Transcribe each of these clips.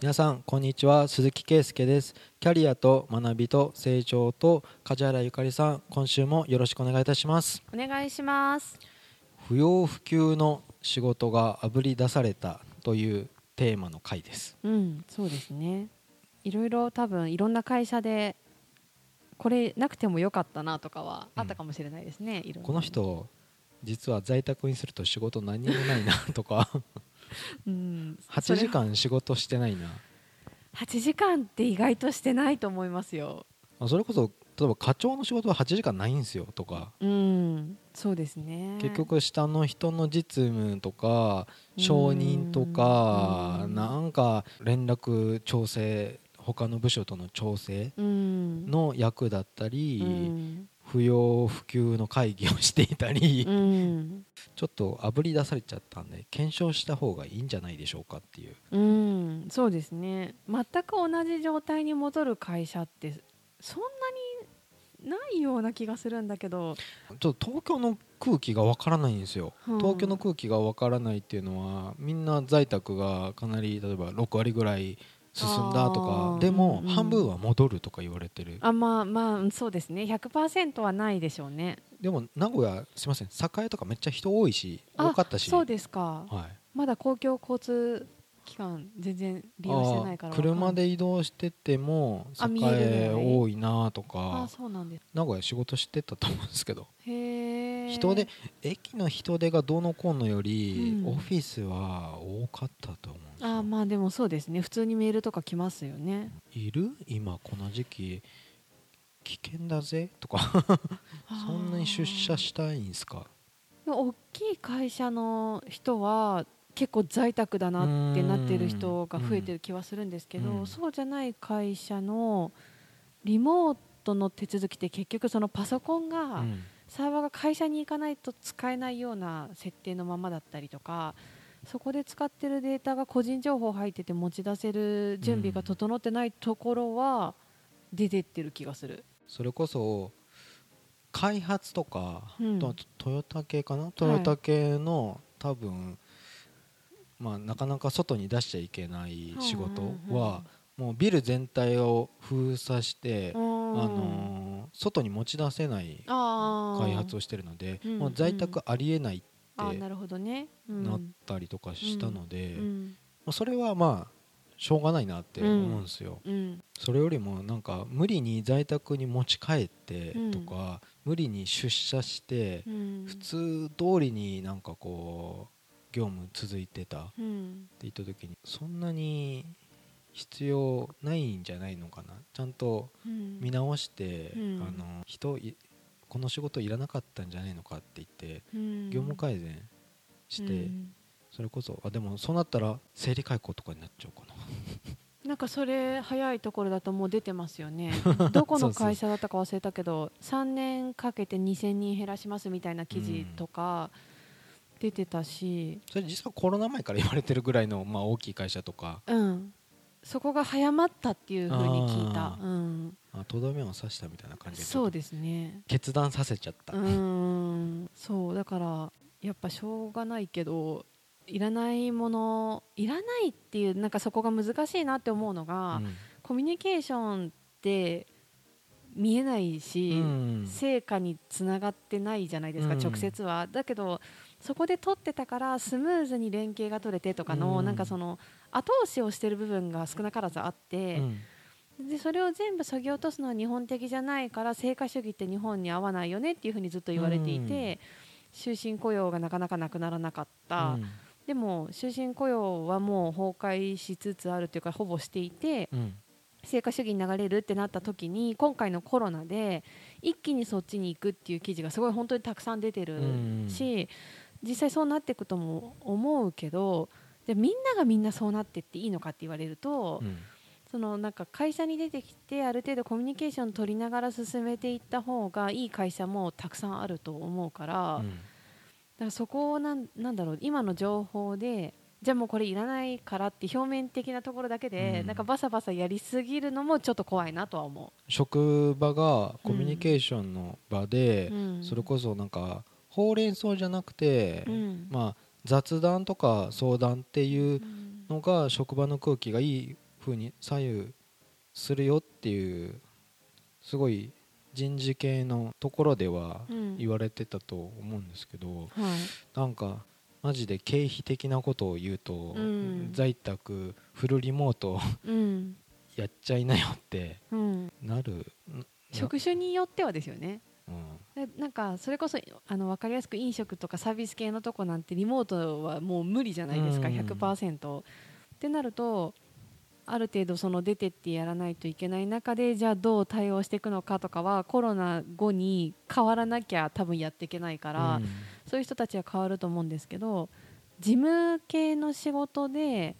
皆さんこんにちは。鈴木圭介です。キャリアと学びと成長と梶原ゆかりさん今週もよろしくお願いいたします。お願いします。不要不急の仕事があぶり出されたというテーマの回です。うんそうですね。いろいろ多分いろんな会社でこれなくてもよかったなとかはあったかもしれないですね、いろんな。この人実は在宅にすると仕事何にもないなとかうん。8時間仕事してないな。8時間って意外としてないと思いますよ。それこそ例えば課長の仕事は8時間ないんですよとか。うん。そうですね。結局下の人の実務とか承認とかうん。なんか連絡調整他の部署との調整うんの役だったり、うん不要不急の会議をしていたり、うん。ちょっとあぶり出されちゃったんで検証した方がいいんじゃないでしょうかっていう。うん。そうですね。全く同じ状態に戻る会社ってそんなにないような気がするんだけど。ちょっと東京の空気がわからないんですよ、うん。東京の空気がわからないっていうのはみんな在宅がかなり例えば6割ぐらい進んだとあかー。でも半分は戻るとか言われてる、あまあまあそうですね。100%はないでしょうね。でも名古屋すいません。栄とかめっちゃ人多いしあ多かったし。そうですか。はい、まだ公共交通機関全然利用してないから車で移動してても栄多いなとあかそうなんです。名古屋仕事してたと思うんですけど。へえ人手駅の人手がどうのこうのより、うん。オフィスは多かったと思うんですよ。あまあでもそうですね。普通にメールとか来ますよね。いる？今この時期危険だぜとか。そんなに出社したいんすか？大きい会社の人は結構在宅だなってなってる人が増えてる気はするんですけど、うん。そうじゃない会社のリモートの手続きって結局そのパソコンが、うんサーバーが会社に行かないと使えないような設定のままだったりとかそこで使ってるデータが個人情報入ってて持ち出せる準備が整ってないところは出てってる気がする。それこそ開発とか、うん。とトヨタ系かな？トヨタ系の多分まあなかなか外に出しちゃいけない仕事はもうビル全体を封鎖して、ああのー外に持ち出せない開発をしてるのでうんもう在宅ありえないってなるほどね、うん。なったりとかしたので、うん。まあそれはまあしょうがないなって思うんですよ、うん。それよりもなんか無理に在宅に持ち帰ってとか、無理に出社してうん。普通通りになんかこう業務続いてたってうん言った時にそんなに必要ないんじゃないのかな？ちゃんとうん。見直して、うん。あの人いこの仕事いらなかったんじゃないのかって言ってうん。業務改善して、うん。それこそあでもそうなったら生理解雇とかになっちゃうかな。なんかそれ早いところだともう出てますよね。どこの会社だったか忘れたけど3年かけて2000人減らしますみたいな記事とか出てたし、それ実はコロナ前から言われてるぐらいの、まあ、大きい会社とか。うん、そこが早まったっていうふうに聞いた。とどめを刺したみたいな感じで。そうですね。決断させちゃった、うん。そうだからやっぱしょうがないけどいらないものいらないっていうなんかそこが難しいなって思うのが、うん。コミュニケーションって見えないし、うん。成果につながってないじゃないですか、うん。直接は。だけどそこで取ってたからスムーズに連携が取れてとかの、うん。なんかその後押しをしてる部分が少なからずあって、でそれを全部そぎ落とすのは日本的じゃないから成果主義って日本に合わないよねっていうふうにずっと言われていて、終身雇用がなかなかなくならなかった、うん。でも終身雇用はもう崩壊しつつあるというかほぼしていてうん。成果主義に流れるってなった時に今回のコロナで一気にそっちに行くっていう記事がすごい本当にたくさん出てるし、実際そうなっていくとも思うけどでみんながみんなそうなってっていいのかって言われると、うん。そのなんか会社に出てきてある程度コミュニケーション取りながら進めていった方がいい会社もたくさんあると思うから,、だからそこをなんなんだろう今の情報でじゃあもうこれいらないからって表面的なところだけで、うん。なんかバサバサやりすぎるのもちょっと怖いなとは思職場がコミュニケーションの場でう、、うん。それこそなんかほうれん草じゃなくて、うん。まあ、雑談とか相談っていううんのが職場の空気がいい風に左右するよっていうすごい人事系のところでは言われてたと思うんですけど、うんはい、なんかマジで経費的なことを言うと、うん、在宅フルリモート やっちゃいなよってなる、職種によってはですよねうん、なんかそれこそあの分かりやすく飲食とかサービス系のとこなんてリモートはもう無理じゃないですか、うん、100%。ってなるとある程度その出てってやらないといけない中でじゃあどう対応していくのかとかはコロナ後に変わらなきゃ多分やっていけないから、うん、そういう人たちは変わると思うんですけど事務系の仕事で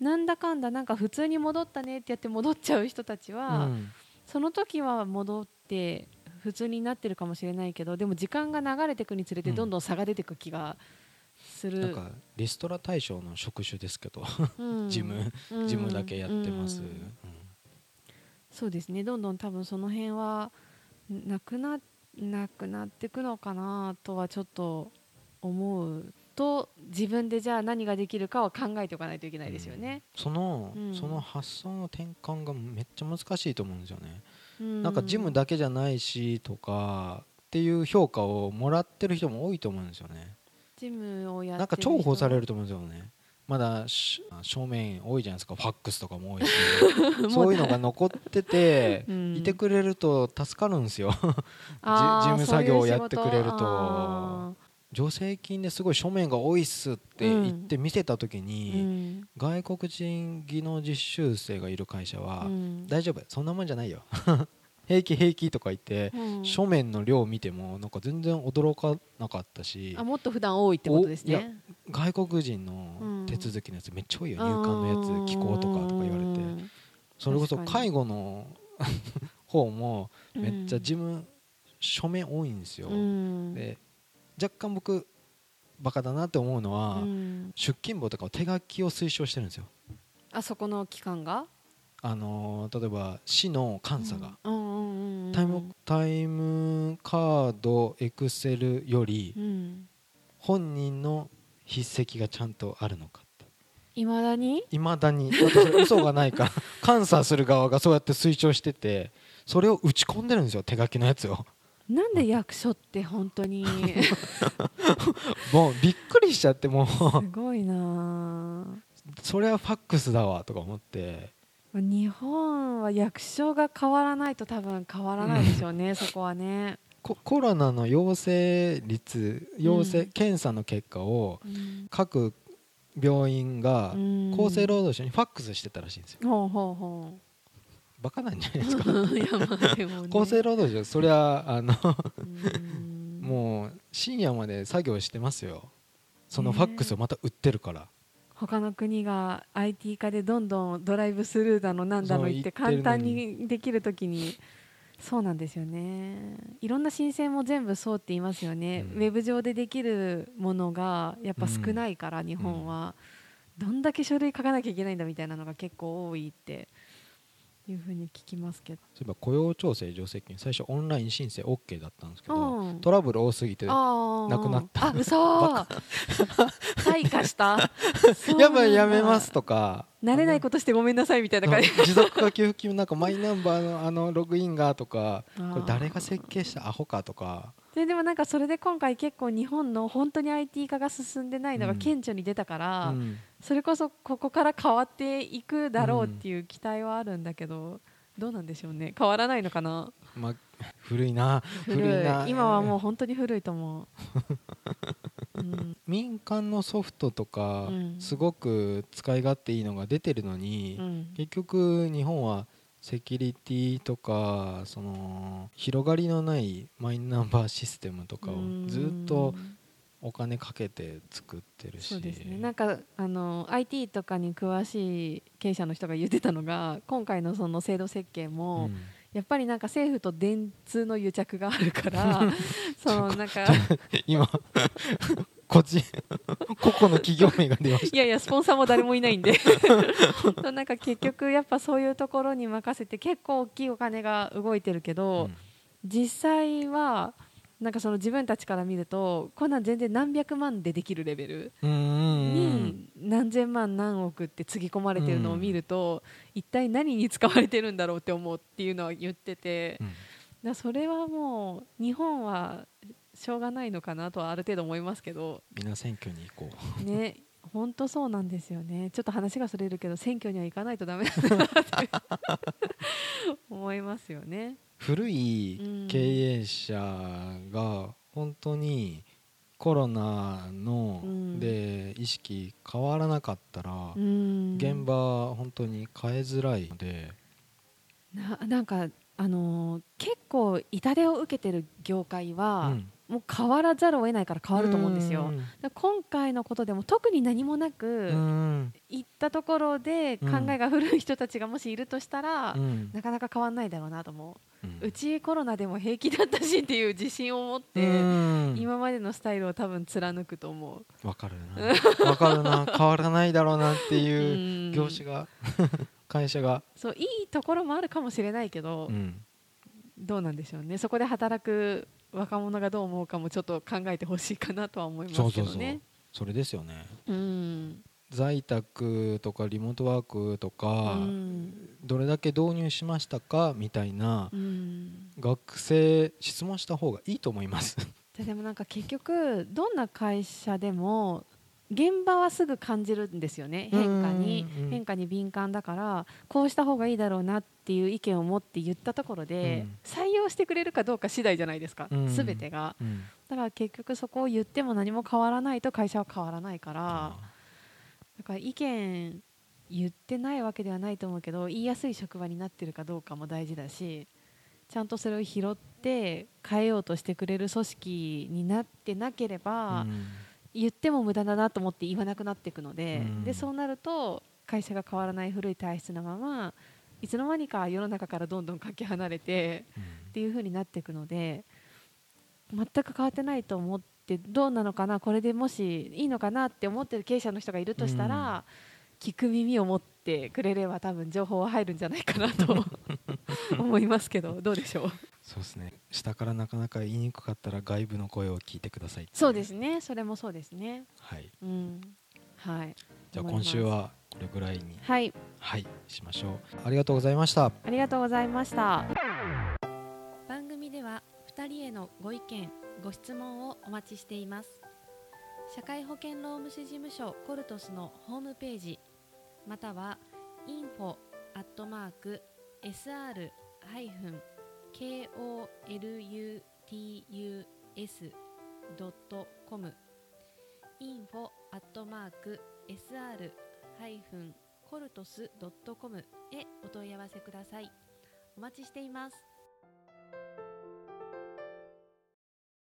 なんだかんだなんか普通に戻ったねってやって戻っちゃう人たちは、うん、その時は戻って普通になってるかもしれないけどでも時間が流れていくにつれてどんどん差が出ていく気がする、うん、なんかリストラ対象の職種ですけど、うん、事務事務だけやってます、うん、そうですね。どんどん多分その辺はなくななくなっていくのかなとはちょっと思うと自分でじゃあ何ができるかは考えておかないといけないですよね、その、その発想の転換がめっちゃ難しいと思うんですよねなんかジムだけじゃないしとかっていう評価をもらってる人も多いと思うんですよね。ジムをやなんか重宝されると思うんですよね。まだ正面多いじゃないですか。ファックスとかも多いし。そういうのが残ってて、うん、いてくれると助かるんですよ。事務 作業をやってくれると助成金ですごい書面が多いっすって言って見せた時に、外国人技能実習生がいる会社は、大丈夫そんなもんじゃないよ。平気平気とか言って、書面の量を見てもなんか全然驚かなかったしあもっと普段多いってことですね。外国人の手続きのやつめっちゃ多いよ、入管のやつ機構とかとか言われて。それこそ介護の 方もめっちゃ事務書面多いんですよ、で若干僕バカだなって思うのは、うん、出勤簿とかを手書きを推奨してるんですよ。あそこの機関が？あのー、例えば市の監査が、タイムタイムカードエクセルより、本人の筆跡がちゃんとあるのかいまだに？いまだに。私嘘がないから 監査する側がそうやって推奨しててそれを打ち込んでるんですよ手書きのやつをなんで役所って本当に。もうびっくりしちゃってもう。すごいな。それはファックスだわとか思って。日本は役所が変わらないと多分変わらないでしょうね、そこはね。コロナの陽性率陽性、うん、検査の結果を各病院が厚生労働省にファックスしてたらしいんですよ。ほうほうほうバカなんじゃないですか？厚生労働省そりゃあのもう深夜まで作業してますよ。そのファックスをまた売ってるから、他の国が IT 化でどんどんドライブスルーだのなんだの言って簡単にできるときに。そうなんですよね。いろんな申請も全部そうって言いますよね、うん、ウェブ上でできるものがやっぱ少ないから、日本は、どんだけ書類書かなきゃいけないんだみたいなのが結構多いっていうふうに聞きますけど。そういえば雇用調整助成金最初オンライン申請 OK だったんですけどトラブル多すぎてなくなった。あ嘘 退化した。やばいやめますとか。慣れないことしてごめんなさいみたいな感じ。持続化給付金なんかマイナンバーのあのログインがとかこれ誰が設計したアホかとか。ででもなんかそれで今回結構日本の本当に IT 化が進んでないのが顕著に出たから、うん、それこそここから変わっていくだろうっていう期待はあるんだけど、どうなんでしょうね。変わらないのかな、まあ、古いな。古い。な。今はもう本当に古いと思う、うん、民間のソフトとか、すごく使い勝手いいのが出てるのに、うん、結局日本はセキュリティとかその広がりのないマイナンバーシステムとかをずっとお金かけて作ってるし。そうですね。なんかあの IT とかに詳しい経営者の人が言ってたのが今回のその制度設計も、うん、やっぱりなんか政府と電通の癒着があるから そのなんか今個人個々の企業名が出ました。いやいやスポンサーも誰もいないんで。なんか結局やっぱそういうところに任せて結構大きいお金が動いてるけど、うん、実際はなんかその自分たちから見るとこんなん全然何百万でできるレベルに何千万何億ってつぎ込まれてるのを見ると、一体何に使われてるんだろうって思うっていうのは言ってて、だそれはもう日本はしょうがないのかなとはある程度思いますけど。みんな選挙に行こう。ね本当そうなんですよね。ちょっと話がそれるけど選挙には行かないとだめだなって 思いますよね。古い経営者が本当にコロナので意識変わらなかったら現場本当に変えづらいので。ななんかあのー、結構痛手を受けてる業界は、うんもう変わらざるを得ないから変わると思うんですよ。今回のことでも特に何もなく行ったところで考えが古い人たちがもしいるとしたら、なかなか変わらないだろうなと思う、うちコロナでも平気だったしっていう自信を持って今までのスタイルを多分貫くと思う。わかるな。わかるな。変わらないだろうなっていう業種が 会社が。そういいところもあるかもしれないけど。どうなんでしょうねそこで働く若者がどう思うかもちょっと考えてほしいかなとは思いますけどね。それですよね、うん、在宅とかリモートワークとか、うん、どれだけ導入しましたかみたいな、うん、学生質問した方がいいと思います。でもなんか結局どんな会社でも現場はすぐ感じるんですよね。変化に。変化に敏感だからこうした方がいいだろうなっていう意見を持って言ったところで、採用してくれるかどうか次第じゃないですか、すべてが、だから結局そこを言っても何も変わらないと会社は変わらないからだから意見言ってないわけではないと思うけど言いやすい職場になってるかどうかも大事だしちゃんとそれを拾って変えようとしてくれる組織になってなければ、うん言っても無駄だなと思って言わなくなっていくのでうん、でそうなると会社が変わらない古い体質のままいつの間にか世の中からどんどんかけ離れて、うん、っていう風になっていくので全く変わってないと思ってどうなのかなこれでもしいいのかなって思ってる経営者の人がいるとしたら、うん、聞く耳を持ってくれれば多分情報は入るんじゃないかなと 思いますけどどうでしょう？そうですね。下からなかなか言いにくかったら外部の声を聞いてくださいそうですね。それもそうですね。はい、うん、はい。じゃあ今週はこれぐらいにはい。はいしましょう。ありがとうございました。ありがとうございました。番組では2人へのご意見ご質問をお待ちしています。社会保険労務士事務所コルトスのホームページまたは info アットマーク sr- koluts.com info at mark sr-coltos.com へお問い合わせください。お待ちしています。